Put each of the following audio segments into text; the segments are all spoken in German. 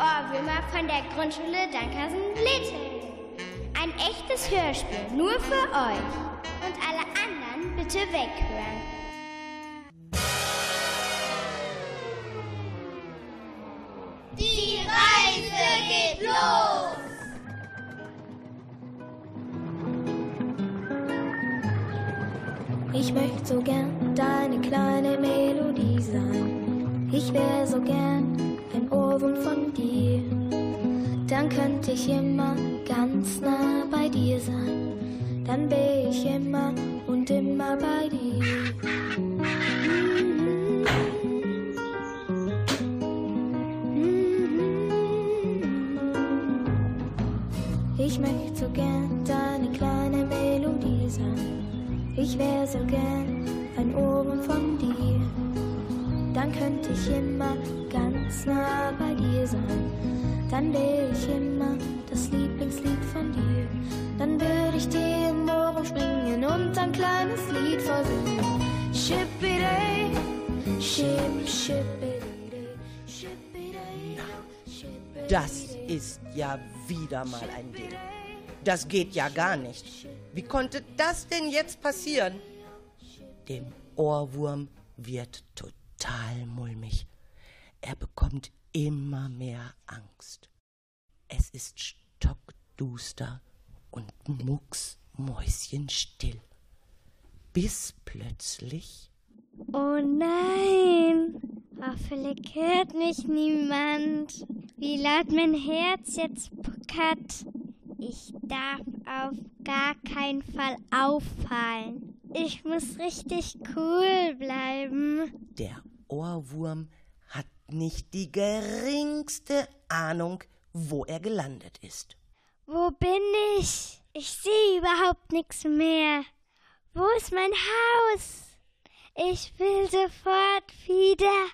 Ohrwürmer von der Grundschule Dankersen-Lethel. Ein echtes Hörspiel nur für euch. Und alle anderen bitte weghören. Ein Ding. Das geht ja gar nicht. Wie konnte das denn jetzt passieren? Dem Ohrwurm wird total mulmig. Er bekommt immer mehr Angst. Es ist stockduster und mucksmäuschenstill. Bis plötzlich Oh nein! Hoffentlich hört mich niemand. Wie laut mein Herz jetzt puckert. Ich darf auf gar keinen Fall auffallen. Ich muss richtig cool bleiben. der Ohrwurm hat nicht die geringste Ahnung, wo er gelandet ist. Wo bin ich? Ich sehe überhaupt nichts mehr. Wo ist mein Haus? Ich will sofort wieder.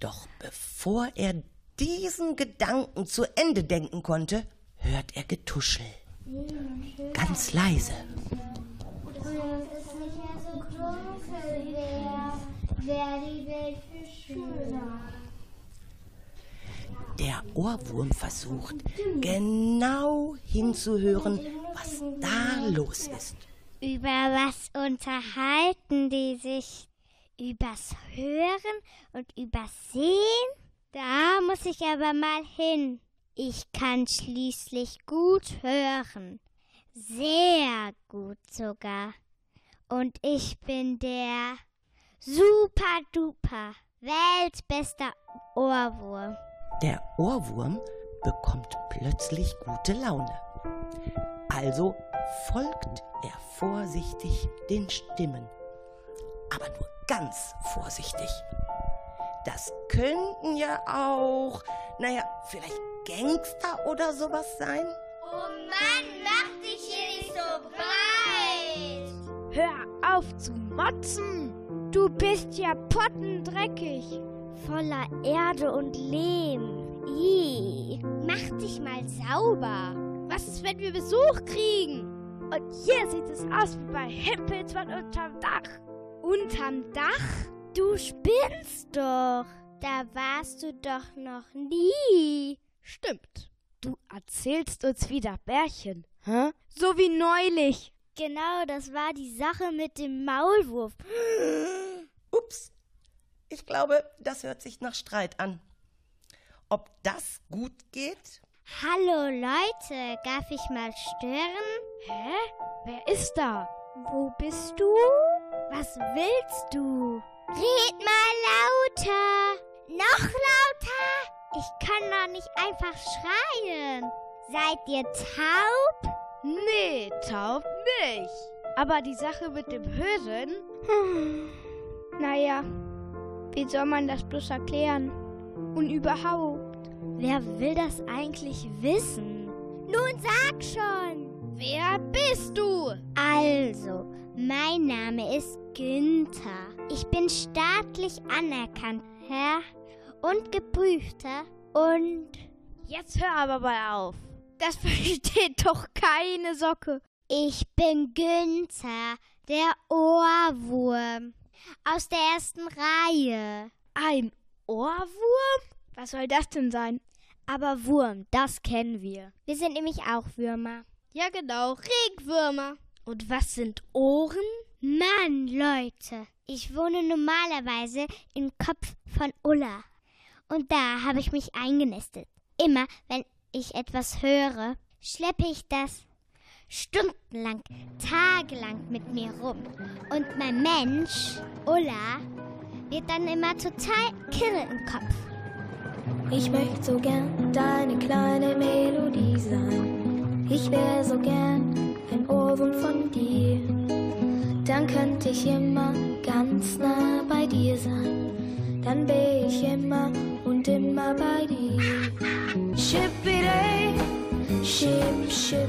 Doch bevor er diesen Gedanken zu Ende denken konnte, hört er Getuschel. Ganz leise. Der Ohrwurm versucht, genau hinzuhören, was da los ist. Über was unterhalten die sich? Übers Hören und übers Sehen? Da muss ich aber mal hin. Ich kann schließlich gut hören. Sehr gut sogar. Und ich bin der super duper weltbester Ohrwurm. Der Ohrwurm bekommt plötzlich gute Laune. Also folgt er vorsichtig den Stimmen. Aber nur ganz vorsichtig. Das könnten ja auch, naja, vielleicht Gangster oder sowas sein. Oh Mann, mach dich hier nicht so breit! Hör auf zu motzen! Du bist ja pottendreckig. Voller Erde und Lehm. Ih, mach dich mal sauber. Was ist, wenn wir Besuch kriegen? Und hier sieht es aus wie bei Hempelsmann unterm Dach. Unterm Dach? Du spinnst doch. Da warst du doch noch nie. Stimmt. Du erzählst uns wieder Bärchen, hä? So wie neulich. Genau, das war die Sache mit dem Maulwurf. Ups, ich glaube, das hört sich nach Streit an. Ob das gut geht? Hallo Leute, darf ich mal stören? Hä? Wer ist da? Wo bist du? Was willst du? Red mal lauter! Noch lauter! Ich kann doch nicht einfach schreien. Seid ihr taub? Nee, taub nicht. Aber die Sache mit dem Hören? Naja, wie soll man das bloß erklären? Und überhaupt? Wer will das eigentlich wissen? Nun sag schon! Wer bist du? Also, mein Name ist Günther. Ich bin staatlich anerkannt, Herr und geprüfter und Jetzt hör aber mal auf. Das versteht doch keine Socke. Ich bin Günther, der Ohrwurm. Aus der ersten Reihe. Ein Ohrwurm? Was soll das denn sein? Aber Wurm, das kennen wir. Wir sind nämlich auch Würmer. Ja, genau, Regenwürmer. Und was sind Ohren? Mann, Leute, ich wohne normalerweise im Kopf von Ulla. Und da habe ich mich eingenistet. Immer, wenn ich etwas höre, schleppe ich das stundenlang, tagelang mit mir rum. Und mein Mensch, Ulla, wird dann immer total kirre im Kopf. Ich möchte so gern deine kleine Melodie sein. Ich wär so gern ein Ohrwurm von dir. Dann könnte ich immer ganz nah bei dir sein. Dann wär ich immer und immer bei dir. Schippidey, schipp.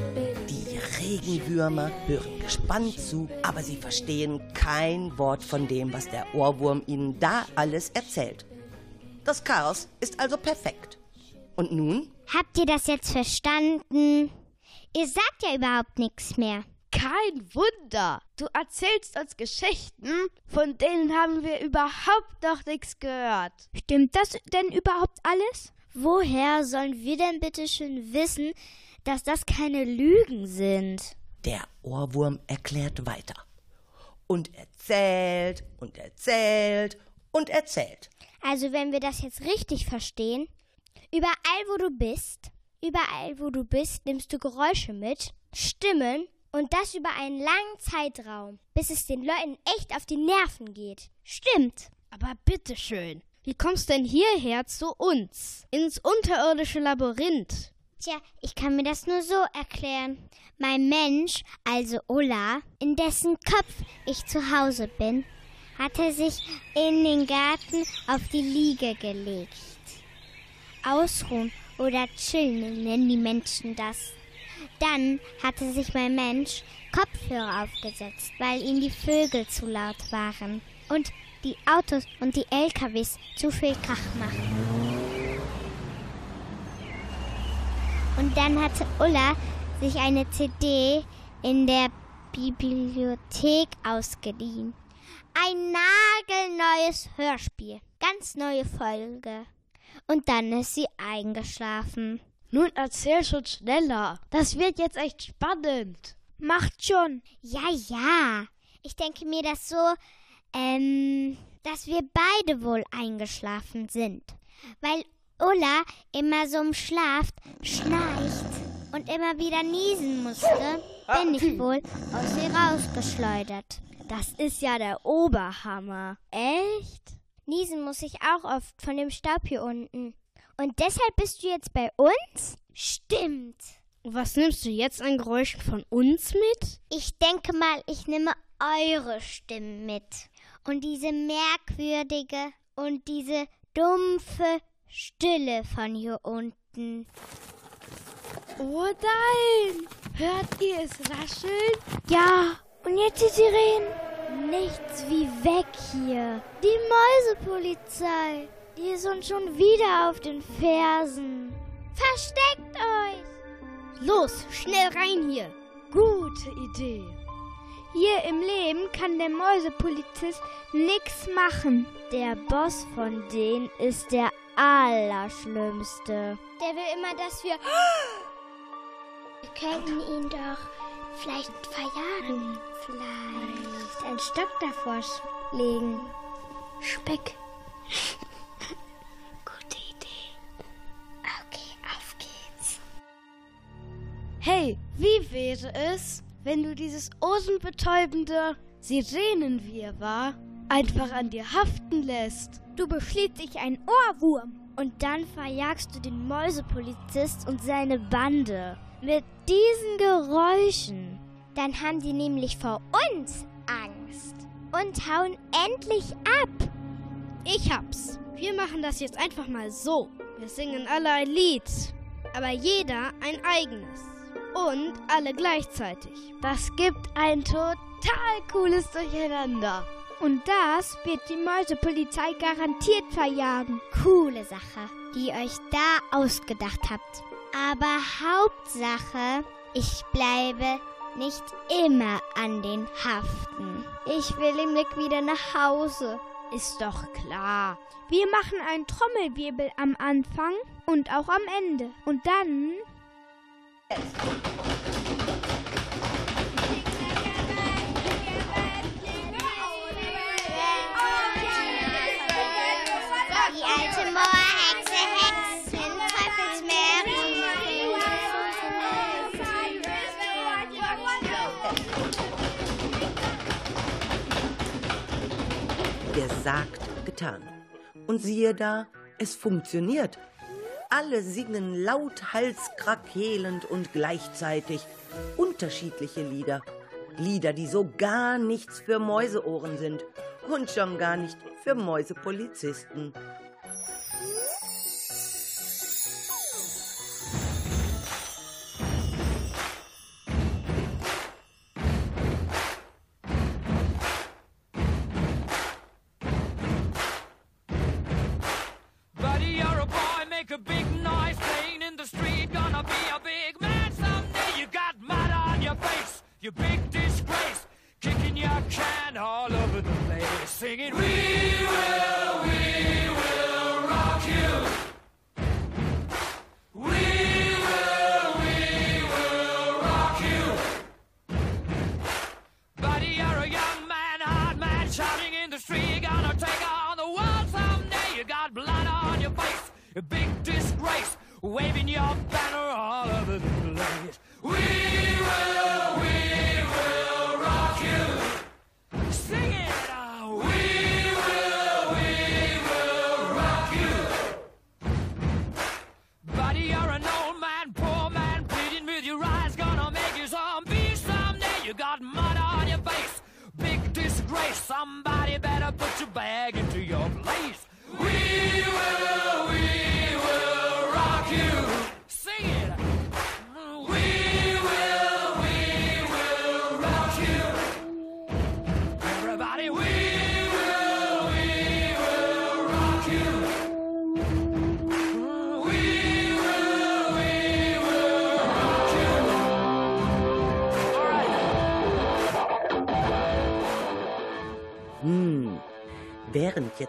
Die Regenwürmer hören gespannt zu, aber sie verstehen kein Wort von dem, was der Ohrwurm ihnen da alles erzählt. Das Chaos ist also perfekt. Und nun? Habt ihr das jetzt verstanden? Ihr sagt ja überhaupt nichts mehr. Kein Wunder. Du erzählst uns Geschichten, von denen haben wir überhaupt noch nichts gehört. Stimmt das denn überhaupt alles? Woher sollen wir denn bitte schön wissen, dass das keine Lügen sind? Der Ohrwurm erklärt weiter. Und erzählt und erzählt und erzählt. Also wenn wir das jetzt richtig verstehen, überall wo du bist, überall wo du bist, nimmst du Geräusche mit, Stimmen und das über einen langen Zeitraum, bis es den Leuten echt auf die Nerven geht. Stimmt. Aber bitteschön, wie kommst du denn hierher zu uns? Ins unterirdische Labyrinth? Tja, ich kann mir das nur so erklären. Mein Mensch, also Ulla, in dessen Kopf ich zu Hause bin, hatte sich in den Garten auf die Liege gelegt. Ausruhen oder chillen nennen die Menschen das. Dann hatte sich mein Mensch Kopfhörer aufgesetzt, weil ihm die Vögel zu laut waren und die Autos und die LKWs zu viel Krach machten. Und dann hatte Ulla sich eine CD in der Bibliothek ausgeliehen. Ein nagelneues Hörspiel. Ganz neue Folge. Und dann ist sie eingeschlafen. Nun erzähl schon schneller. Das wird jetzt echt spannend. Macht schon. Ja, ja. Ich denke mir das so, ähm, dass wir beide wohl eingeschlafen sind. Weil Ulla immer so im Schlaf schnarcht und immer wieder niesen musste, bin ich wohl aus ihr rausgeschleudert. Das ist ja der Oberhammer. Echt? Niesen muss ich auch oft von dem Staub hier unten. Und deshalb bist du jetzt bei uns? Stimmt. Was nimmst du jetzt an Geräuschen von uns mit? Ich denke mal, ich nehme eure Stimmen mit. Und diese merkwürdige und diese dumpfe Stille von hier unten. Oh nein! Hört ihr es rascheln? Ja, und jetzt die Sirenen. Nichts wie weg hier. Die Mäusepolizei. Die ist uns schon wieder auf den Fersen. Versteckt euch! Los, schnell rein hier. Gute Idee. Hier im Leben kann der Mäusepolizist nix machen. Der Boss von denen ist der Allerschlimmste. Der will immer, dass wir. Wir könnten ihn doch vielleicht verjagen. Vielleicht einen Stock davor legen. Speck. Gute Idee. Okay, auf geht's. Hey, wie wäre es, wenn du dieses ohrenbetäubende Sirenenwirrwarr einfach an dir haften lässt? Du beschließt dich ein Ohrwurm und dann verjagst du den Mäusepolizist und seine Bande. Mit diesen Geräuschen. Dann haben die nämlich vor uns Angst und hauen endlich ab. Ich hab's. Wir machen das jetzt einfach mal so. Wir singen alle ein Lied, aber jeder ein eigenes. Und alle gleichzeitig. Das gibt ein total cooles Durcheinander. Und das wird die Mäusepolizei garantiert verjagen. Coole Sache, die ihr euch da ausgedacht habt. Aber Hauptsache, ich bleibe nicht immer an den Haften. Ich will im Nick wieder nach Hause. Ist doch klar. Wir machen einen Trommelwirbel am Anfang und auch am Ende. Und dann. Die alte Mauerhexe, Gesagt, getan. Und siehe da, es funktioniert. Alle singen laut, halskrakelend und gleichzeitig unterschiedliche Lieder. Lieder, die so gar nichts für Mäuseohren sind und schon gar nicht für Mäusepolizisten.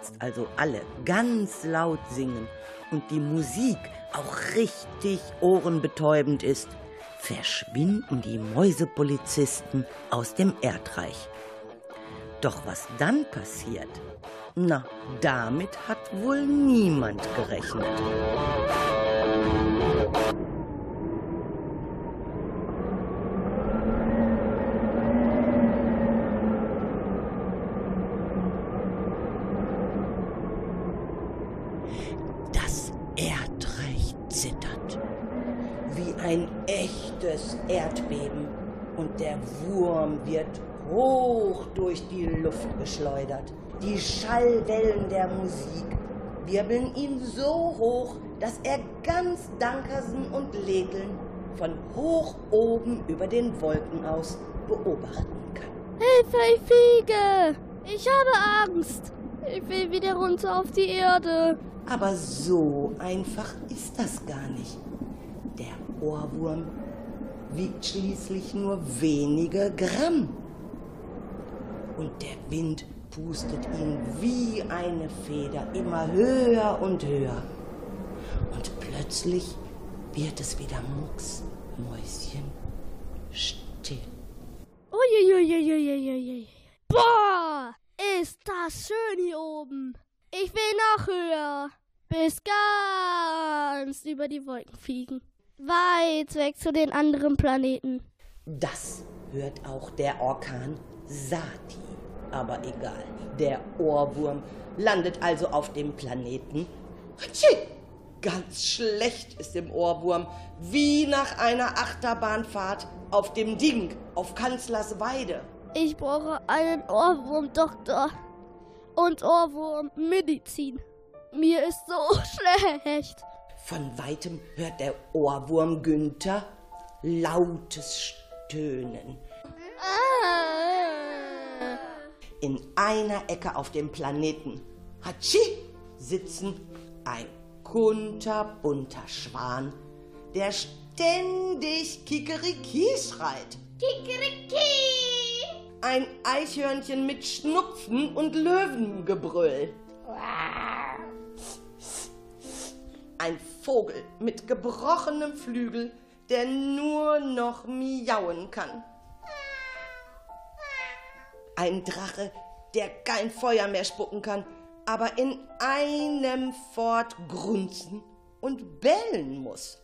Jetzt also alle ganz laut singen und die Musik auch richtig ohrenbetäubend ist, verschwinden die Mäusepolizisten aus dem Erdreich. Doch was dann passiert, na, damit hat wohl niemand gerechnet. Das Erdreich zittert. Wie ein echtes Erdbeben. Und der Wurm wird hoch durch die Luft geschleudert. Die Schallwellen der Musik wirbeln ihn so hoch, dass er ganz Dankersen und Ledeln von hoch oben über den Wolken aus beobachten kann. Hilfe, ich fliege! Ich habe Angst! Ich will wieder runter auf die Erde. Aber so einfach ist das gar nicht. Der Ohrwurm wiegt schließlich nur wenige Gramm. Und der Wind pustet ihn wie eine Feder immer höher und höher. Und plötzlich wird es wieder mucks, Mäuschen, still. Boah, ist das schön hier oben. Ich will noch höher. Bis ganz über die Wolken fliegen. Weit weg zu den anderen Planeten. Das hört auch der Orkan Sati. Aber egal, der Ohrwurm landet also auf dem Planeten. Hatschi! Ganz schlecht ist dem Ohrwurm, wie nach einer Achterbahnfahrt auf dem Ding auf Kanzlersweide. Ich brauche einen Ohrwurmdoktor und Ohrwurmmedizin. Mir ist so schlecht. Von weitem hört der Ohrwurm Günther lautes Stöhnen. In einer Ecke auf dem Planeten Hatschi sitzen ein kunterbunter Schwan, der ständig Kikeriki schreit. Kikeriki! Ein Eichhörnchen mit Schnupfen und Löwengebrüll. Ein Vogel mit gebrochenem Flügel, der nur noch miauen kann. Ein Drache, der kein Feuer mehr spucken kann, aber in einem fort grunzen und bellen muss.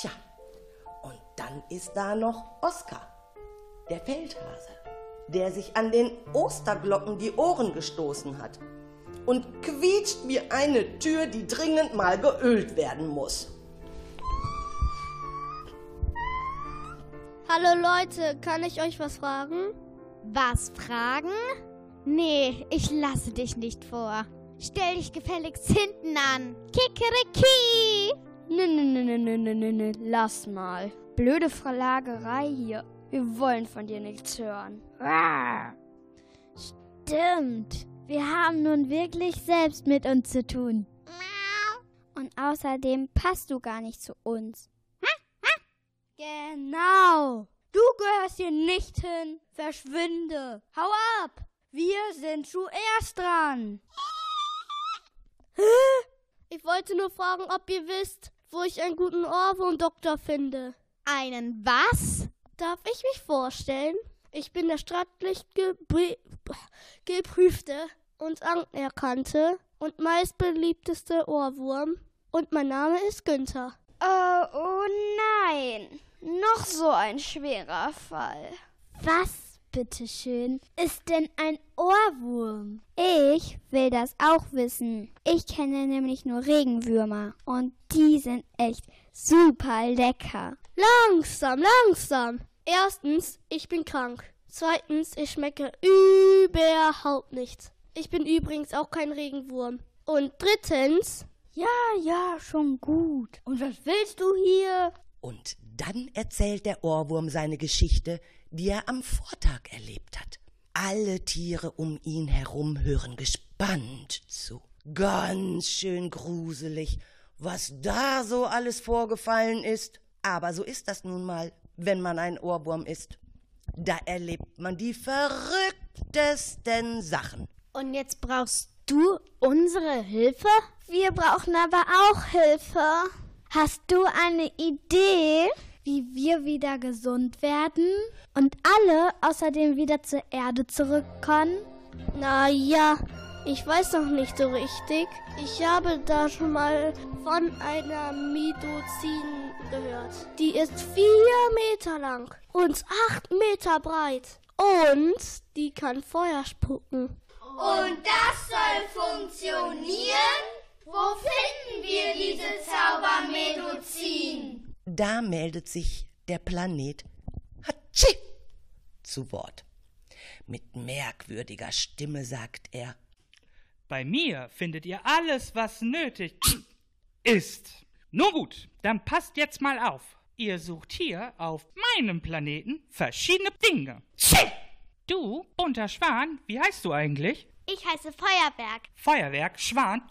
Tja, und dann ist da noch Oskar, der Feldhase, der sich an den Osterglocken die Ohren gestoßen hat und quietscht wie eine Tür, die dringend mal geölt werden muss. Hallo Leute, kann ich euch was fragen? Was fragen? Nee, ich lasse dich nicht vor. Stell dich gefälligst hinten an. Kikeriki! Nö, nö, nö, nö, nö, nö, nö, nö, lass mal. Blöde Verlagerei hier. Wir wollen von dir nichts hören. Stimmt. Wir haben nun wirklich selbst mit uns zu tun. Und außerdem passt du gar nicht zu uns. Genau. Du gehörst hier nicht hin. Verschwinde. Hau ab. Wir sind zuerst dran. Ich wollte nur fragen, ob ihr wisst, wo ich einen guten Ohrwurm-Doktor finde. Einen was? Darf ich mich vorstellen? Ich bin der staatlich geprü- geprüfte und anerkannte und meistbeliebteste Ohrwurm. Und mein Name ist Günther. Oh, oh nein. Noch so ein schwerer Fall. Was, bitteschön, ist denn ein Ohrwurm? Ich will das auch wissen. Ich kenne nämlich nur Regenwürmer und die sind echt super lecker. Langsam, langsam. Erstens, ich bin krank. Zweitens, ich schmecke überhaupt nichts. Ich bin übrigens auch kein Regenwurm. Und drittens, Ja, ja, schon gut. Und was willst du hier? Und dann erzählt der Ohrwurm seine Geschichte, die er am Vortag erlebt hat. Alle Tiere um ihn herum hören gespannt zu. Ganz schön gruselig, was da so alles vorgefallen ist. Aber so ist das nun mal, wenn man ein Ohrwurm ist. Da erlebt man die verrücktesten Sachen. Und jetzt brauchst du unsere Hilfe? Wir brauchen aber auch Hilfe. Hast du eine Idee, wie wir wieder gesund werden und alle außerdem wieder zur Erde zurückkommen? na ja, ich weiß noch nicht so richtig. Ich habe da schon mal von einer Midozin gehört. Die ist vier Meter lang und acht Meter breit. Und die kann Feuer spucken. Und das soll funktionieren? Wo finden wir diese Zaubermedizin? Da meldet sich der Planet Hatschi zu Wort. Mit merkwürdiger Stimme sagt er, Bei mir findet ihr alles, was nötig ist. Nun gut, dann passt jetzt mal auf. Ihr sucht hier auf meinem Planeten verschiedene Dinge. Du, bunter Schwan, wie heißt du eigentlich? Ich heiße Feuerwerk. Feuerwerk, Schwan.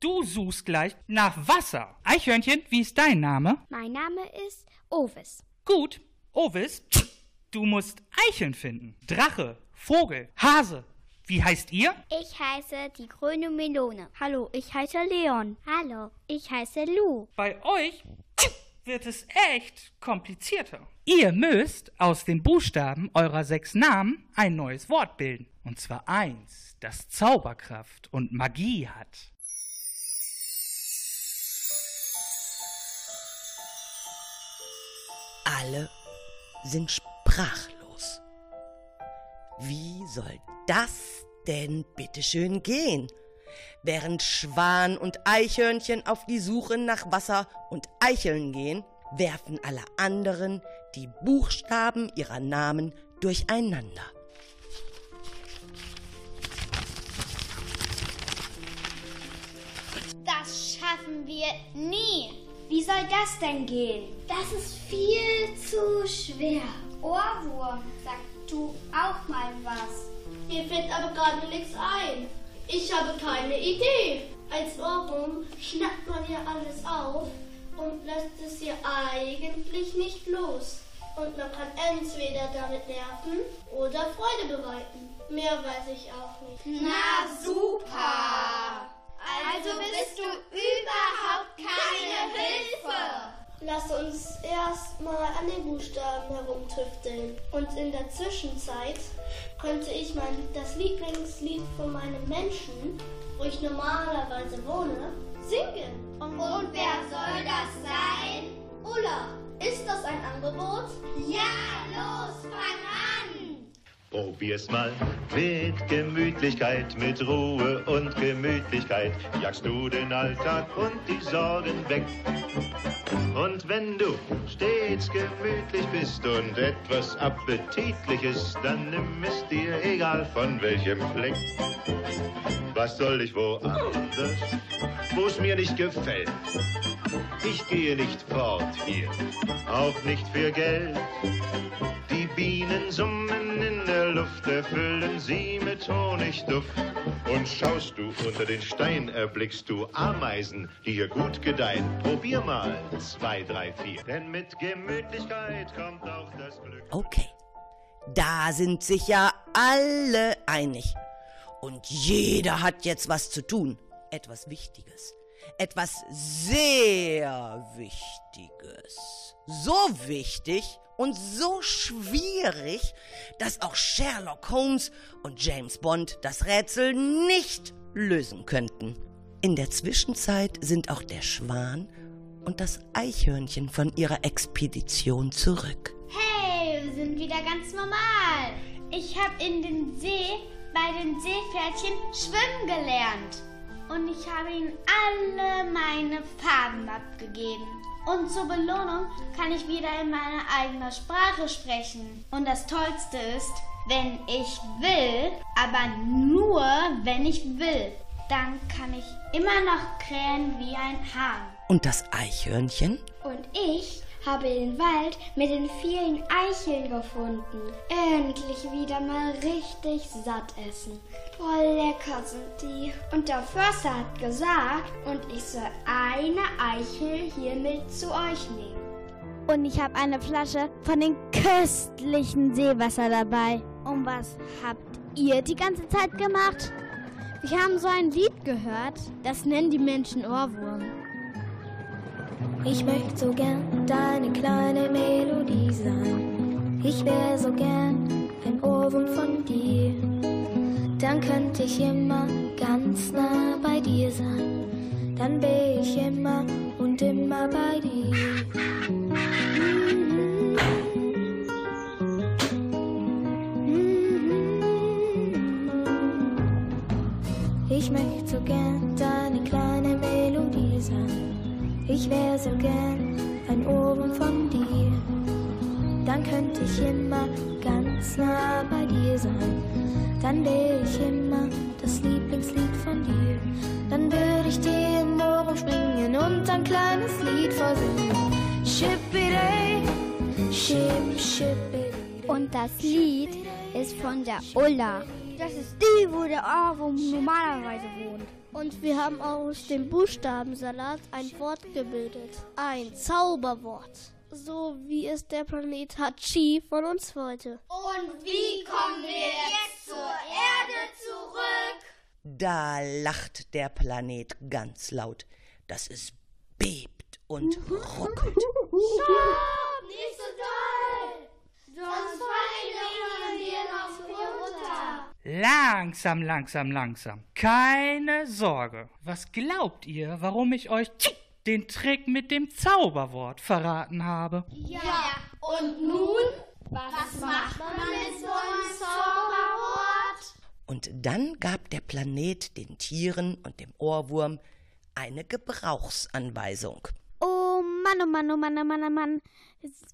Du suchst gleich nach Wasser. Eichhörnchen, wie ist dein Name? Mein Name ist Ovis. Gut, Ovis. Du musst Eicheln finden. Drache, Vogel, Hase. Wie heißt ihr? Ich heiße die grüne Melone. Hallo, ich heiße Leon. Hallo, ich heiße Lu. Bei euch wird es echt komplizierter. Ihr müsst aus den Buchstaben eurer sechs Namen ein neues Wort bilden. Und zwar eins, das Zauberkraft und Magie hat. alle sind sprachlos. Wie soll das denn bitteschön gehen? Während Schwan und Eichhörnchen auf die Suche nach Wasser und Eicheln gehen, werfen alle anderen die Buchstaben ihrer Namen durcheinander. Das schaffen wir nie. Wie soll das denn gehen? Das ist viel zu schwer. Ohrwurm, sag du auch mal was? Mir fällt aber gerade nichts ein. Ich habe keine Idee. Als Ohrwurm schnappt man ja alles auf und lässt es ja eigentlich nicht los. Und man kann entweder damit nerven oder Freude bereiten. Mehr weiß ich auch nicht. Na super! Also bist du überhaupt keine Hilfe! Lass uns erst mal an den Buchstaben herumtüfteln. Und in der Zwischenzeit könnte ich mein das Lieblingslied von meinem Menschen, wo ich normalerweise wohne, singen. Und, Und wer soll das sein? Ulla, ist das ein Angebot? Ja, los, fang an! Probier's mal mit Gemütlichkeit, mit Ruhe und Gemütlichkeit. Jagst du den Alltag und die Sorgen weg. Und wenn du stets gemütlich bist und etwas Appetitliches, dann nimm es dir egal von welchem Fleck. Was soll ich woanders, wo's mir nicht gefällt? Ich gehe nicht fort hier, auch nicht für Geld. Die Bienen summen in der Luft, erfüllen sie mit Honigduft. Und schaust du unter den Stein, erblickst du Ameisen, die hier gut gedeihen. Probier mal zwei, drei, vier, denn mit Gemütlichkeit kommt auch das Glück. Okay, da sind sich ja alle einig. Und jeder hat jetzt was zu tun. Etwas Wichtiges. Etwas sehr Wichtiges. So wichtig und so schwierig, dass auch Sherlock Holmes und James Bond das Rätsel nicht lösen könnten. In der Zwischenzeit sind auch der Schwan und das Eichhörnchen von ihrer Expedition zurück. Hey, wir sind wieder ganz normal. Ich habe in den See bei den Seepferdchen schwimmen gelernt. Und ich habe ihnen alle meine Farben abgegeben. Und zur Belohnung kann ich wieder in meiner eigenen Sprache sprechen. Und das Tollste ist, wenn ich will, aber nur wenn ich will, dann kann ich immer noch krähen wie ein Hahn. Und das Eichhörnchen? Und ich habe den Wald mit den vielen Eicheln gefunden. Endlich wieder mal richtig satt essen. Voll lecker sind die. Und der Förster hat gesagt, und ich soll eine Eichel hier mit zu euch nehmen. Und ich habe eine Flasche von dem köstlichen Seewasser dabei. Und was habt ihr die ganze Zeit gemacht? Wir haben so ein Lied gehört, das nennen die Menschen Ohrwurm. Ich möchte so gern deine kleine Melodie sein. Ich wär so gern ein Ohrwurm von dir. Dann könnte ich immer ganz nah bei dir sein. Dann wär ich immer und immer bei dir. Wär so gern ein Ohrwurm von dir. Dann könnte ich immer ganz nah bei dir sein. Dann wär ich immer das Lieblingslied von dir. Dann würde ich dir im Ohr umspringen und ein kleines Lied vorsingen. Schippidey, ship, schippidey. Und das Lied ist von der Ulla. Das ist die, wo der Ohrwurm normalerweise wohnt. Und wir haben aus dem Buchstabensalat ein Wort gebildet. Ein Zauberwort. So wie es der Planet Hachi von uns wollte. Und wie kommen wir jetzt zur Erde zurück? Da lacht der Planet ganz laut, dass es bebt und ruckelt. Stopp! Nicht so doll! Sonst fallen wir noch früh runter. Langsam, langsam, langsam. Keine Sorge. Was glaubt ihr, warum ich euch den Trick mit dem Zauberwort verraten habe? Ja, und nun? Was macht man mit so einem Zauberwort? Und dann gab der Planet den Tieren und dem Ohrwurm eine Gebrauchsanweisung. Oh Mann, oh Mann, oh Mann, oh Mann, oh Mann.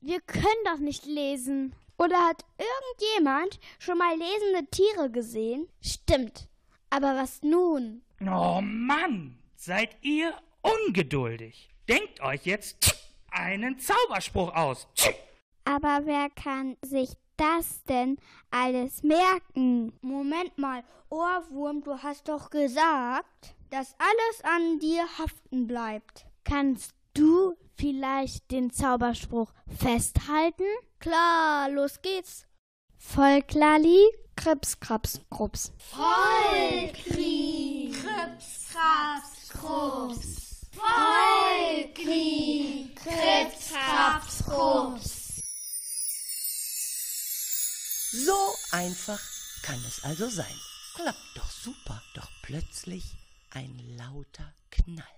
Wir können doch nicht lesen. Oder hat irgendjemand schon mal lesende Tiere gesehen? Stimmt. Aber was nun? Oh Mann, seid ihr ungeduldig. Denkt euch jetzt einen Zauberspruch aus. Aber wer kann sich das denn alles merken? Moment mal, Ohrwurm, du hast doch gesagt, dass alles an dir haften bleibt. Kannst du vielleicht den Zauberspruch festhalten? Klar, los geht's. Volklali, Krips, Kraps, Krups. Volkri, Krips, Kraps, Krups. Volkri, Krips, Kraps, Krups. So einfach kann es also sein. Klappt doch super, doch plötzlich ein lauter Knall.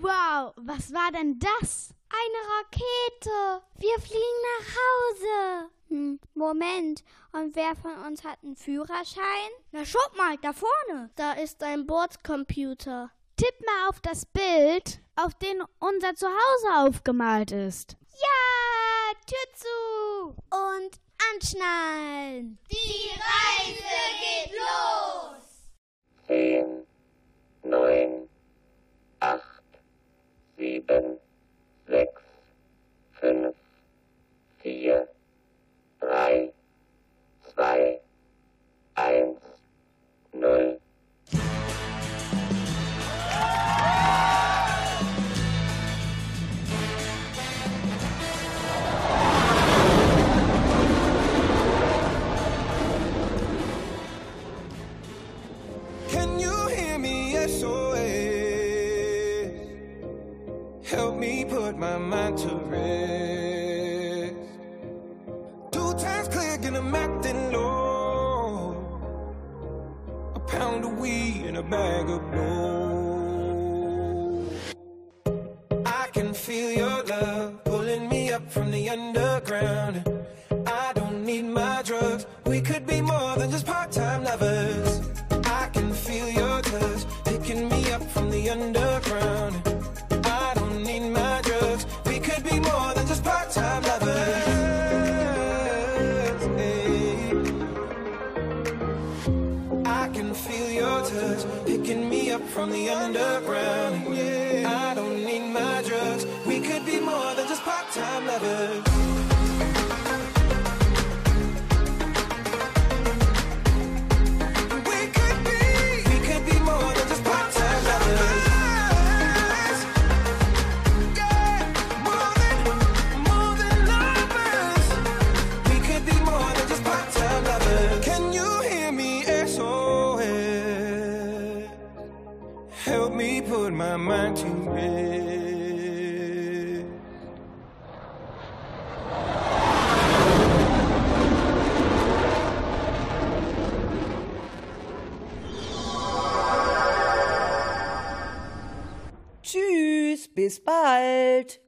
Wow, was war denn das? Eine Rakete. Wir fliegen nach Hause. Hm, Moment, und wer von uns hat einen Führerschein? Na, schaut mal, da vorne. Da ist ein Bordcomputer. Tipp mal auf das Bild, auf dem unser Zuhause aufgemalt ist. Ja, Tür zu. Und anschnallen. Die Reise geht los. Zehn, neun, acht, sieben, sechs, fünf, vier, drei, zwei, eins,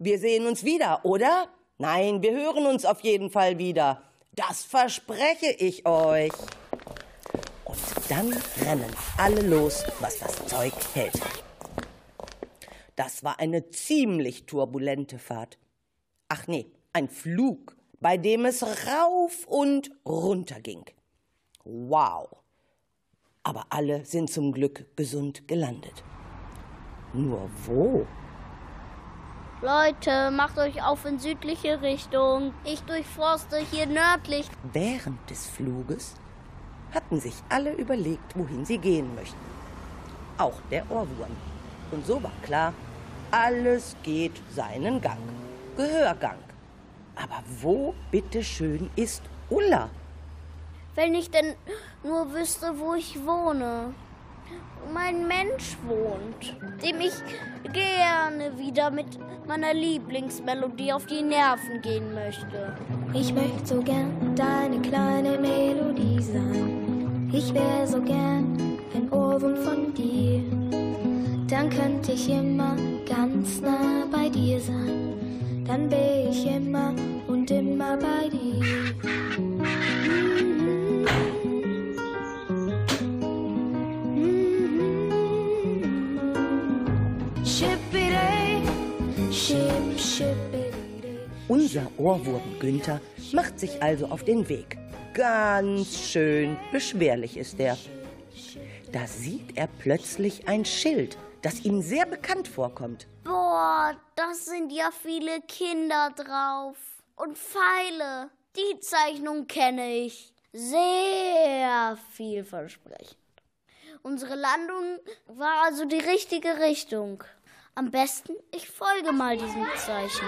Wir sehen uns wieder, oder? Nein, wir hören uns auf jeden Fall wieder. Das verspreche ich euch. Und dann rennen alle los, was das Zeug hält. Das war eine ziemlich turbulente Fahrt. Ach nee, ein Flug, bei dem es rauf und runter ging. Wow. Aber alle sind zum Glück gesund gelandet. Nur wo? Leute, macht euch auf in südliche Richtung. Ich durchforste hier nördlich. Während des Fluges hatten sich alle überlegt, wohin sie gehen möchten. Auch der Ohrwurm. Und so war klar, alles geht seinen Gang. Gehörgang. Aber wo, bitteschön, ist Ulla? Wenn ich denn nur wüsste, wo ich wohne. Mein Mensch wohnt, dem ich gerne wieder mit meiner Lieblingsmelodie auf die Nerven gehen möchte. Ich möchte so gern deine kleine Melodie sein. Ich wär so gern ein Ohrwurm von dir. Dann könnte ich immer ganz nah bei dir sein. Dann wär ich immer und immer bei dir. Unser Ohrwurm Günther macht sich also auf den Weg. Ganz schön beschwerlich ist er. Da sieht er plötzlich ein Schild, das ihm sehr bekannt vorkommt. Boah, das sind ja viele Kinder drauf. Und Pfeile. Die Zeichnung kenne ich. Sehr vielversprechend. Unsere Landung war also die richtige Richtung. Am besten, ich folge mal diesem Zeichen.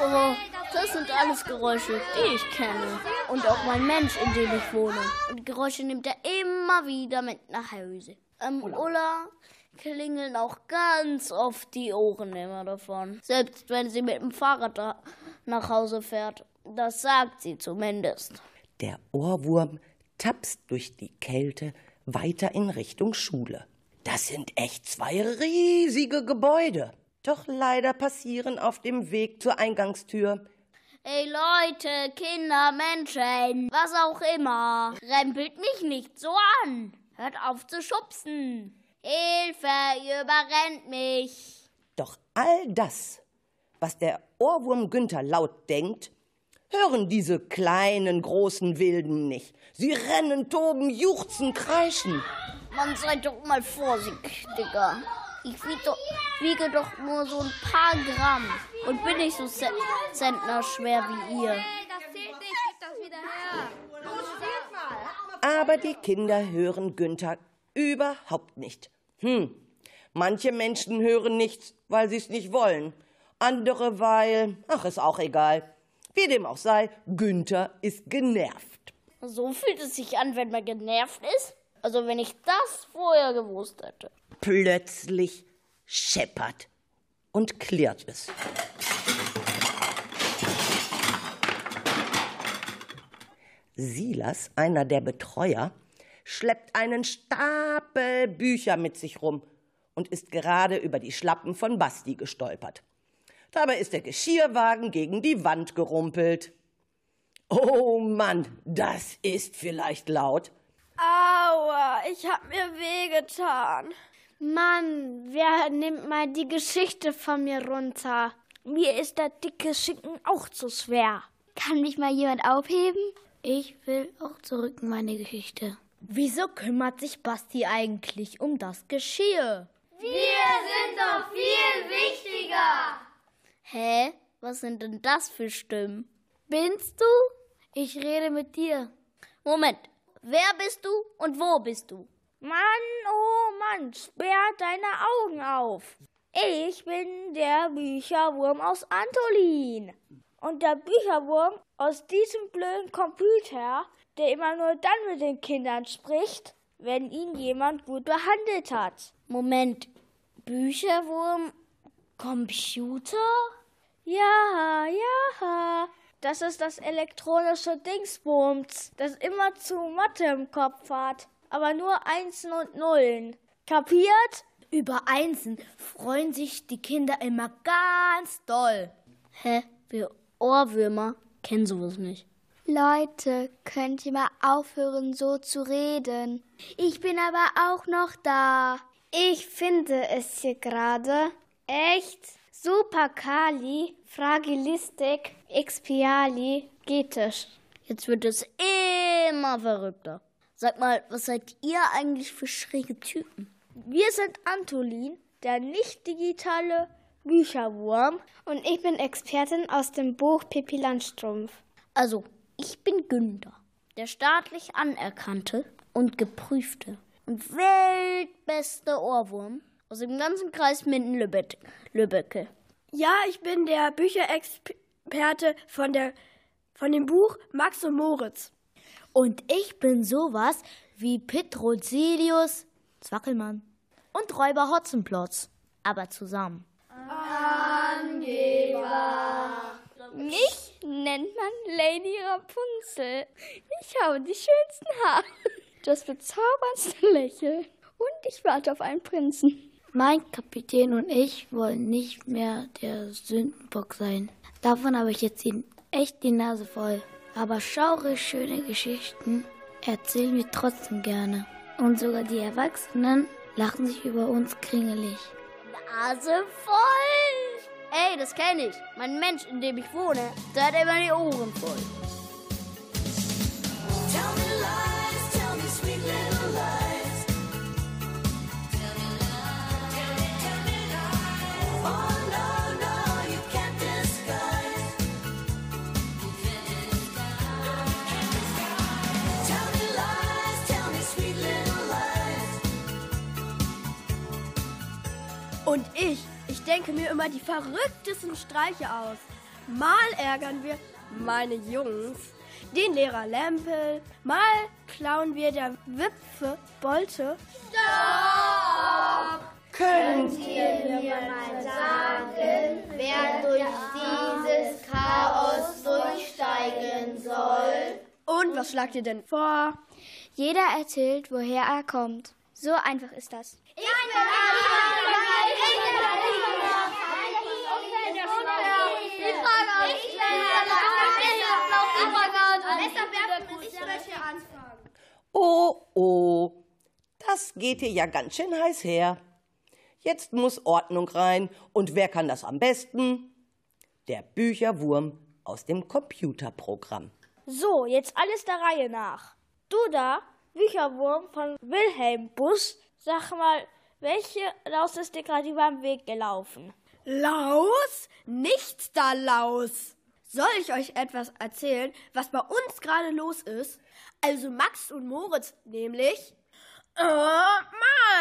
Oh, das sind alles Geräusche, die ich kenne. Und auch mein Mensch, in dem ich wohne. Und Geräusche nimmt er immer wieder mit nach Hause. Ähm, Ulla klingeln auch ganz oft die Ohren immer davon. Selbst wenn sie mit dem Fahrrad nach Hause fährt. Das sagt sie zumindest. Der Ohrwurm tapst durch die Kälte weiter in Richtung Schule. Das sind echt zwei riesige Gebäude. Doch leider passieren auf dem Weg zur Eingangstür Ey Leute, Kinder, Menschen, was auch immer, rempelt mich nicht so an. Hört auf zu schubsen. Hilfe, ihr überrennt mich. Doch all das, was der Ohrwurm Günther laut denkt, hören diese kleinen, großen Wilden nicht. Sie rennen, toben, juchzen, kreischen. Man seid doch mal vorsichtiger. Ich wiege doch, wiege doch nur so ein paar Gramm und bin nicht so Ze- zentnerschwer wie ihr. Aber die Kinder hören Günther überhaupt nicht. Hm, manche Menschen hören nichts, weil sie es nicht wollen. Andere, weil, ach, ist auch egal. Wie dem auch sei, Günther ist genervt. So fühlt es sich an, wenn man genervt ist. Also wenn ich das vorher gewusst hätte. Plötzlich scheppert und klirrt es. Silas, einer der Betreuer, schleppt einen Stapel Bücher mit sich rum und ist gerade über die Schlappen von Basti gestolpert. Dabei ist der Geschirrwagen gegen die Wand gerumpelt. Oh Mann, das ist vielleicht laut. Aua, ich hab mir wehgetan. Mann, wer nimmt mal die Geschichte von mir runter? Mir ist der dicke Schinken auch zu schwer. Kann mich mal jemand aufheben? Ich will auch zurück in meine Geschichte. Wieso kümmert sich Basti eigentlich um das Geschirr? Wir sind doch viel wichtiger. Hä? Was sind denn das für Stimmen? Binst du? Ich rede mit dir. Moment, wer bist du und wo bist du? Mann, oh Mann, sperr deine Augen auf. Ich bin der Bücherwurm aus Antolin. Und der Bücherwurm aus diesem blöden Computer, der immer nur dann mit den Kindern spricht, wenn ihn jemand gut behandelt hat. Moment, Bücherwurm, Computer? Ja, ja. Das ist das elektronische Dingsbums, das immer zu Mathe im Kopf hat. Aber nur Einsen und Nullen. Kapiert? Über Einsen freuen sich die Kinder immer ganz doll. Hä? Wir Ohrwürmer kennen sowas nicht. Leute, könnt ihr mal aufhören, so zu reden? Ich bin aber auch noch da. Ich finde es hier gerade echt super Kali, Fragilistik, Expiali, Getisch. Jetzt wird es immer verrückter. Sag mal, was seid ihr eigentlich für schräge Typen? Wir sind Antolin, der nicht digitale Bücherwurm und ich bin Expertin aus dem Buch Pippi Landstrumpf. Also, ich bin Günther, der staatlich anerkannte und geprüfte und weltbeste Ohrwurm aus dem ganzen Kreis Minden-Lübbecke. Ja, ich bin der Bücherexperte von, der, von dem Buch Max und Moritz. Und ich bin sowas wie Petrozilius Zwackelmann und Räuber Hotzenplotz. Aber zusammen. Mich nennt man Lady Rapunzel. Ich habe die schönsten Haare, das bezauberndste Lächeln und ich warte auf einen Prinzen. Mein Kapitän und ich wollen nicht mehr der Sündenbock sein. Davon habe ich jetzt echt die Nase voll. Aber schaurig schöne Geschichten erzählen wir trotzdem gerne. Und sogar die Erwachsenen lachen sich über uns kringelig. Nase voll! Ey, das kenne ich. Mein Mensch, in dem ich wohne, der hat immer die Ohren voll. Und ich, ich denke mir immer die verrücktesten Streiche aus. Mal ärgern wir meine Jungs, den Lehrer Lempel, mal klauen wir der Wipfe Bolte. Stopp! Könnt ihr mir mal sagen, wer durch dieses Chaos durchsteigen soll? Und was schlagt ihr denn vor? Jeder erzählt, woher er kommt. So einfach ist das. Ich bin Oh, oh, das geht hier ja ganz schön heiß her. Jetzt muss Ordnung rein. Und wer kann das am besten? Der Bücherwurm aus dem Computerprogramm. So, jetzt alles der Reihe nach. Du da, Bücherwurm von Wilhelm Bus, sag mal, welche Laus ist dir gerade über den Weg gelaufen? Laus? Nichts da Laus. Soll ich euch etwas erzählen, was bei uns gerade los ist? Also Max und Moritz nämlich. Oh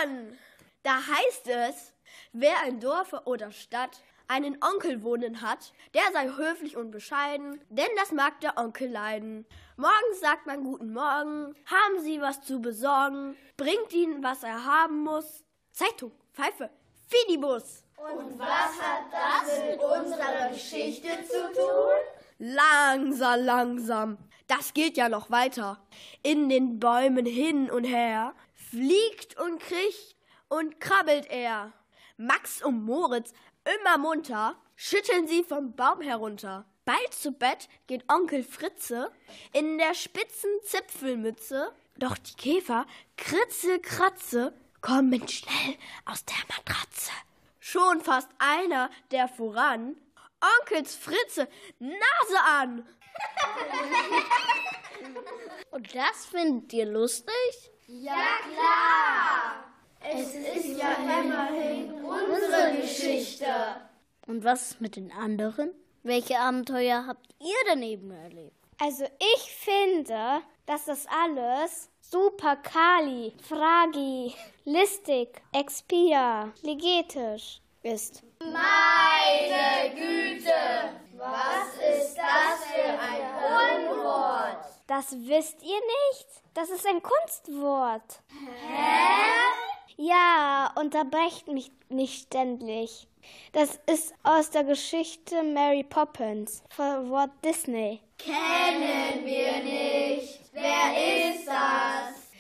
Mann! Da heißt es, wer in Dorf oder Stadt einen Onkel wohnen hat, der sei höflich und bescheiden, denn das mag der Onkel leiden. Morgens sagt man guten Morgen, haben Sie was zu besorgen, bringt ihn, was er haben muss. Zeitung, Pfeife, Fidibus. Und was hat das mit unserer Geschichte zu tun? Langsam, langsam. Das geht ja noch weiter. In den Bäumen hin und her fliegt und kriecht und krabbelt er. Max und Moritz, immer munter, schütteln sie vom Baum herunter. Bald zu Bett geht Onkel Fritze in der spitzen Zipfelmütze. Doch die Käfer, kritze, kratze, kommen schnell aus der Matratze. Schon fast einer, der voran Onkels Fritze Nase an. Und das findet ihr lustig? Ja, klar. Es ist ja immerhin unsere Geschichte. Und was ist mit den anderen? Welche Abenteuer habt ihr daneben erlebt? Also ich finde, dass das alles super Kali, Fragi, Listig, Expia, Legetisch ist. Meine Güte, was ist das für ein Unwort? Das wisst ihr nicht? Das ist ein Kunstwort. Hä? Ja, unterbrecht mich nicht ständig. Das ist aus der Geschichte Mary Poppins von Walt Disney. Kennen wir nicht. Wer ist das?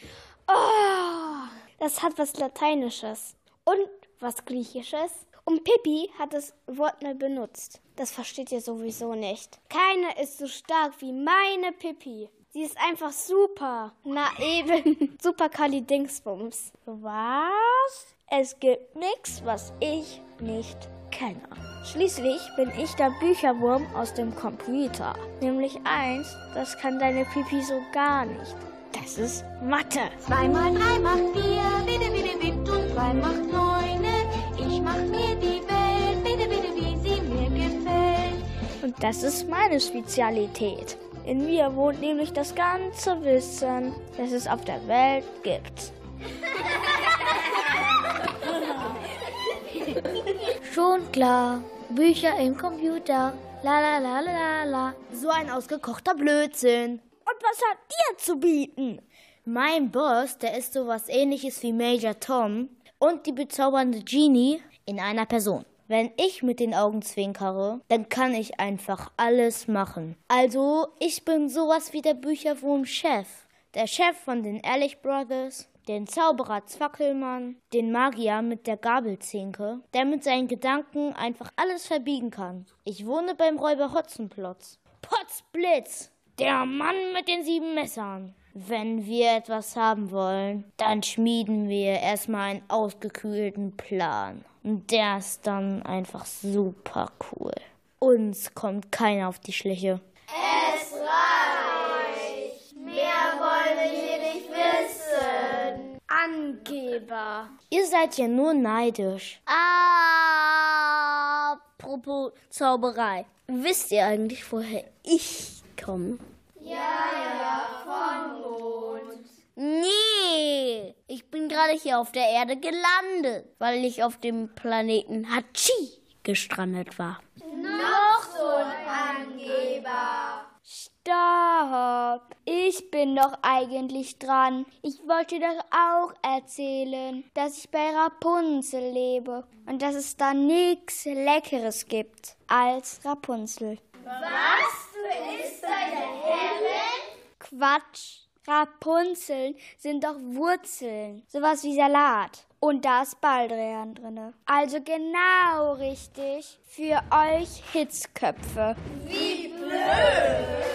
Oh, das hat was Lateinisches und was Griechisches. Und Pippi hat das Wort neu benutzt. Das versteht ihr sowieso nicht. Keine ist so stark wie meine Pippi. Sie ist einfach super. Na eben, super Kali Dingsbums. Was? Es gibt nichts, was ich nicht kenne. Schließlich bin ich der Bücherwurm aus dem Computer. Nämlich eins, das kann deine Pipi so gar nicht. Das ist Mathe. Zwei mal drei macht vier, bitte, bitte, bitte, und zwei macht neune. Ich mach mir die Welt, bitte, bitte, wie sie mir gefällt. Und das ist meine Spezialität. In mir wohnt nämlich das ganze Wissen, das es auf der Welt gibt. Schon klar. Bücher im Computer. La la la la la. So ein ausgekochter Blödsinn. Und was hat dir zu bieten? Mein Boss, der ist sowas ähnliches wie Major Tom und die bezaubernde Genie in einer Person. Wenn ich mit den Augen zwinkere, dann kann ich einfach alles machen. Also, ich bin sowas wie der Bücherwurm-Chef. Der Chef von den Ehrlich Brothers, den Zauberer Zwackelmann, den Magier mit der Gabelzinke, der mit seinen Gedanken einfach alles verbiegen kann. Ich wohne beim Räuber Hotzenplotz. Potzblitz! Der Mann mit den sieben Messern. Wenn wir etwas haben wollen, dann schmieden wir erstmal einen ausgekühlten Plan. Und der ist dann einfach super cool. Uns kommt keiner auf die Schliche. Es reicht. Angeber. Ihr seid ja nur neidisch. Apropos Zauberei. Wisst ihr eigentlich, woher ich komme? Ja, ja, von Mond. Nee, ich bin gerade hier auf der Erde gelandet, weil ich auf dem Planeten Hachi gestrandet war. Noch so ein Angeber. Stopp! Ich bin doch eigentlich dran. Ich wollte doch auch erzählen, dass ich bei Rapunzel lebe und dass es da nichts Leckeres gibt als Rapunzel. Was? Du isst deine Herrin? Quatsch! Rapunzeln sind doch Wurzeln, sowas wie Salat. Und da ist Baldrian drinne. Also genau richtig für euch Hitzköpfe. Wie blöd!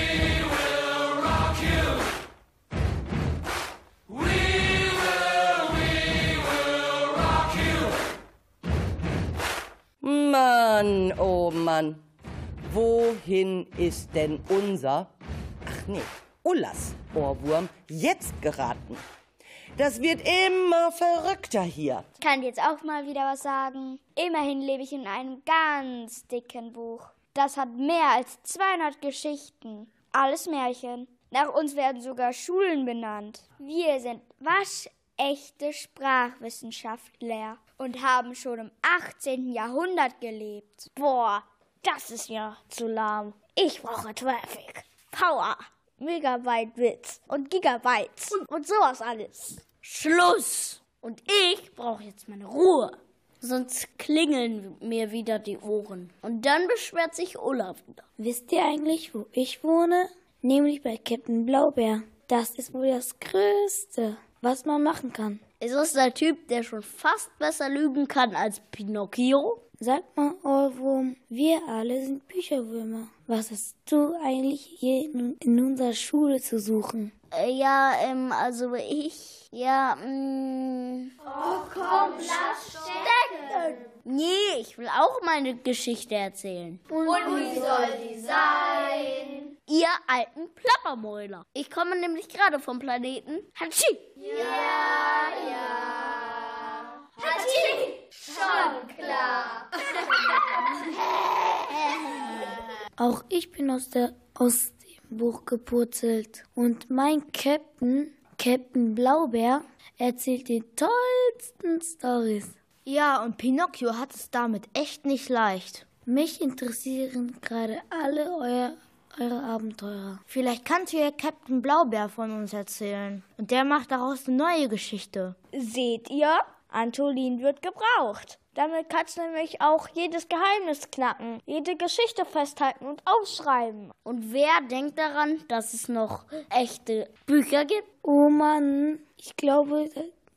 Mann, oh Mann. Wohin ist denn unser, ach nee, Ullas Ohrwurm jetzt geraten? Das wird immer verrückter hier. Ich kann jetzt auch mal wieder was sagen. Immerhin lebe ich in einem ganz dicken Buch. Das hat mehr als 200 Geschichten. Alles Märchen. Nach uns werden sogar Schulen benannt. Wir sind waschechte Sprachwissenschaftler und haben schon im 18. Jahrhundert gelebt. Boah, das ist ja zu lahm. Ich brauche Traffic, Power, Megabyte Bits und Gigabytes und, und sowas alles. Schluss! Und ich brauche jetzt meine Ruhe. Sonst klingeln mir wieder die Ohren. Und dann beschwert sich Olaf wieder. Wisst ihr eigentlich, wo ich wohne? Nämlich bei Captain Blaubeer. Das ist wohl das Größte, was man machen kann. Ist das der Typ, der schon fast besser lügen kann als Pinocchio? Sag mal, Ohrwurm, wir alle sind Bücherwürmer. Was hast du eigentlich hier in in unserer Schule zu suchen? Äh, ja, ähm, also ich, ja, mm, Oh komm, lass stecken! nee, ich will auch meine Geschichte erzählen. Und wie soll die sein? Ihr alten Plappermäuler. Ich komme nämlich gerade vom Planeten Hachi. Ja, ja. Hatschi! Schon klar. Auch ich bin aus, der, aus dem Buch gepurzelt. Und mein Captain, Captain Blaubeer, erzählt die tollsten Stories. Ja, und Pinocchio hat es damit echt nicht leicht. Mich interessieren gerade alle euer, eure Abenteuer. Vielleicht kannst du ja Captain Blaubeer von uns erzählen. Und der macht daraus eine neue Geschichte. Seht ihr? Antolin wird gebraucht. Damit kannst du nämlich auch jedes Geheimnis knacken, jede Geschichte festhalten und aufschreiben. Und wer denkt daran, dass es noch echte Bücher gibt? Oh Mann, ich glaube,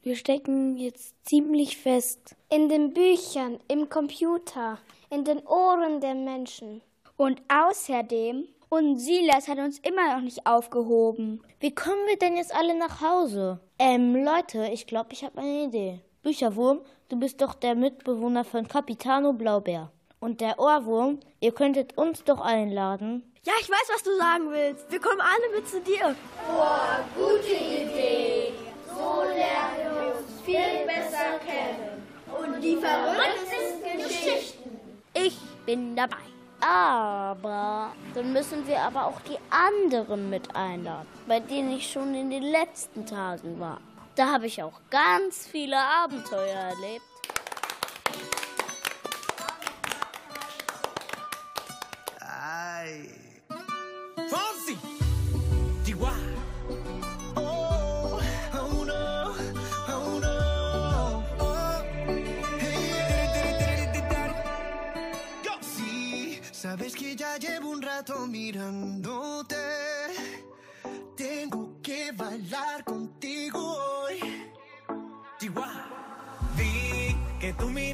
wir stecken jetzt ziemlich fest. In den Büchern, im Computer, in den Ohren der Menschen. Und außerdem, und Silas hat uns immer noch nicht aufgehoben. Wie kommen wir denn jetzt alle nach Hause? Ähm, Leute, ich glaube, ich habe eine Idee. Bücherwurm, du bist doch der Mitbewohner von Capitano Blaubeer. Und der Ohrwurm, ihr könntet uns doch einladen. Ja, ich weiß, was du sagen willst. Wir kommen alle mit zu dir. Boah, gute Idee. So lernen wir uns viel besser kennen. Und die verrücktesten Geschichten. Ich bin dabei. Aber dann müssen wir aber auch die anderen mit einladen, bei denen ich schon in den letzten Tagen war. Da habe ich auch ganz viele Abenteuer erlebt.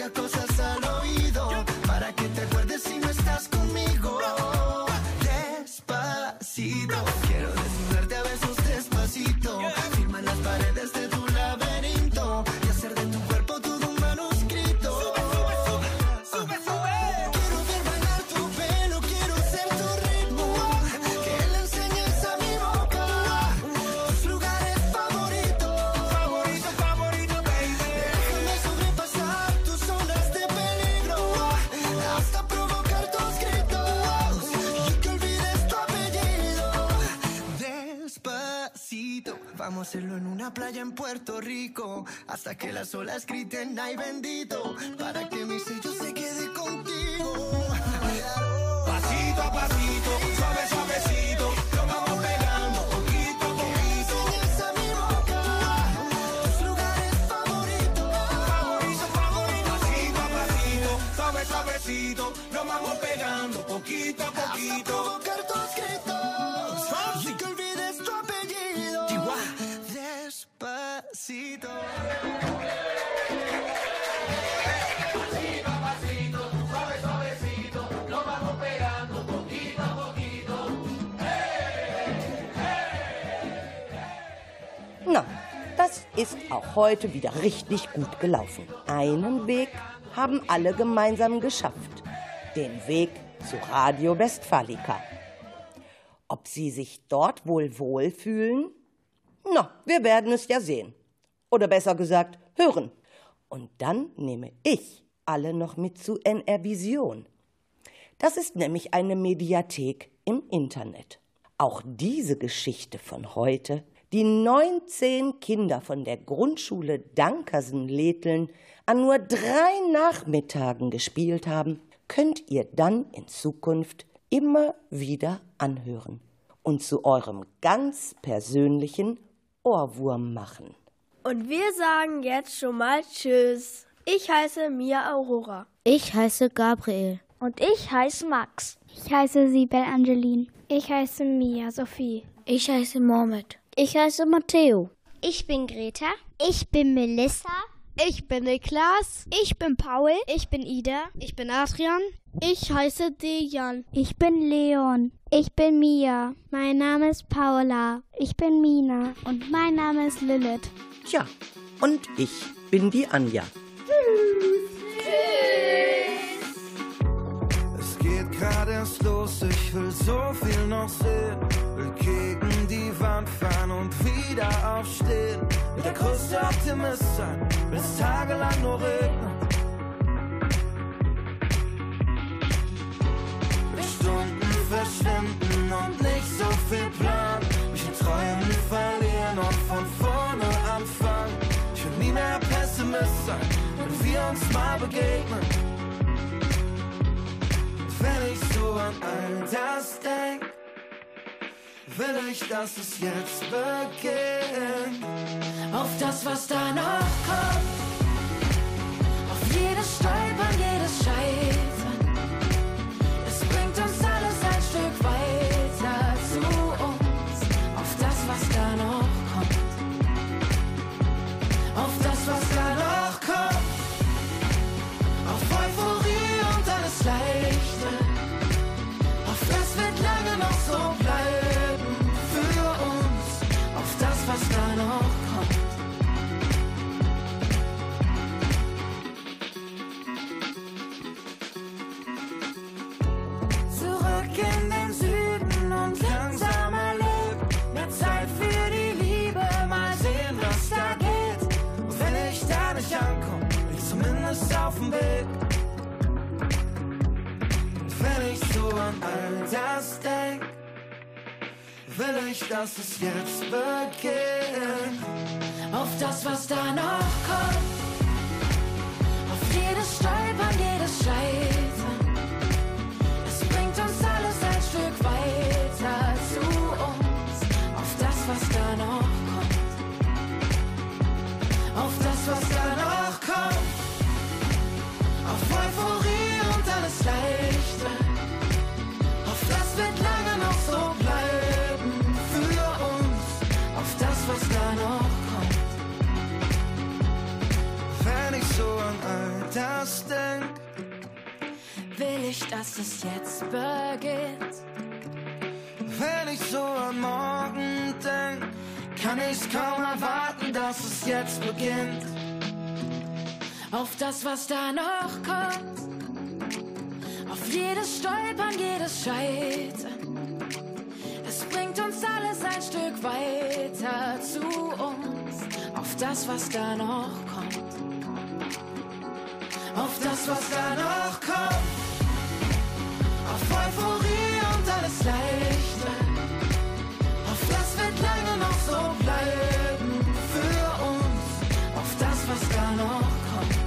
diga cosas vamos a hacerlo en una playa en Puerto Rico hasta que las olas griten ay bendito para que mi sello se quede contigo. Pasito a pasito, suave, suavecito, lo vamos pegando poquito a poquito. Enseñas a mi boca tus lugares favoritos. Favorito, favorito, pasito a pasito, suave, suavecito, lo vamos pegando poquito a Hasta poquito. provocar tus gritos Despacito. Na, das ist auch heute wieder richtig gut gelaufen. Einen Weg haben alle gemeinsam geschafft. Den Weg zu Radio Westfalica. Ob sie sich dort wohl wohlfühlen? Na, wir werden es ja sehen. Oder besser gesagt, hören. Und dann nehme ich alle noch mit zu NR Vision. Das ist nämlich eine Mediathek im Internet. Auch diese Geschichte von heute, die 19 Kinder von der Grundschule Dankersen-Letheln an nur drei Nachmittagen gespielt haben, könnt ihr dann in Zukunft immer wieder anhören und zu eurem ganz persönlichen Ohrwurm machen. Und wir sagen jetzt schon mal Tschüss. Ich heiße Mia Aurora. Ich heiße Gabriel. Und ich heiße Max. Ich heiße Sibel Angeline. Ich heiße Mia Sophie. Ich heiße Mohammed. Ich heiße Matteo. Ich bin Greta. Ich bin Melissa. Ich bin Niklas. Ich bin Paul. Ich bin Ida. Ich bin Adrian. Ich heiße Dejan. Ich bin Leon. Ich bin Mia. Mein Name ist Paula. Ich bin Mina. Und mein Name ist Lilith. Tja, und ich bin die Anja. Es geht gerade erst los, ich will so viel noch sehen. Will gegen die Wand fahren und wieder aufstehen. Will der größte Optimist sein, will es tagelang nur regnen. Stunden verschwinden und nicht so viel Plan. Sein, wenn wir uns mal begegnen. Wenn ich so an all das denk, will ich, dass es jetzt beginnt. Auf das, was da noch kommt. Auf jedes Stolpern, jedes Scheitern. Es bringt uns alles ein Stück weiter Leichte. Auf das wird lange noch so bleiben für uns. Auf das, was da noch kommt. Zurück in den Süden und langsamer leben. Mehr Zeit für die Liebe, mal sehen, was da geht. Und wenn ich da nicht ankomme, bin ich zumindest auf dem Weg so an all das denk, will ich, dass es jetzt beginnt. Auf das, was da noch kommt, auf jedes Stolpern, jedes Scheitern. Es bringt uns alles ein Stück weiter zu uns. Auf das, was da noch kommt, auf das, was da noch kommt. Auf Euphorie und alles Leichte. so an all das denk. Will ich, dass es jetzt beginnt? Wenn ich so an morgen denk, kann ich's kaum erwarten, dass es jetzt beginnt. Auf das, was da noch kommt, auf jedes Stolpern, jedes Scheitern. Es bringt uns alles ein Stück weiter zu uns, auf das, was da noch kommt auf das, was da noch kommt. Auf Euphorie und alles Leichte. Auf das wird lange noch so bleiben für uns. Auf das, was da noch kommt.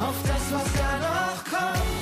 Auf das, was da noch kommt.